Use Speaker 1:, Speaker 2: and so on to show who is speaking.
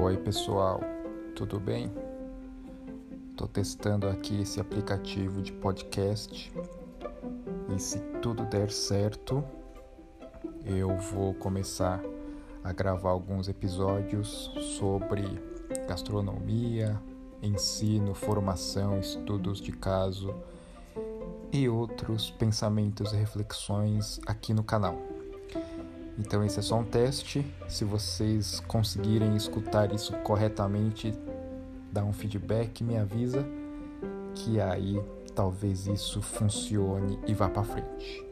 Speaker 1: Oi, pessoal, tudo bem? Estou testando aqui esse aplicativo de podcast e se tudo der certo, eu vou começar a gravar alguns episódios sobre gastronomia, ensino, formação, estudos de caso e outros pensamentos e reflexões aqui no canal. Então esse é só um teste. Se vocês conseguirem escutar isso corretamente, dá um feedback, me avisa que aí talvez isso funcione e vá para frente.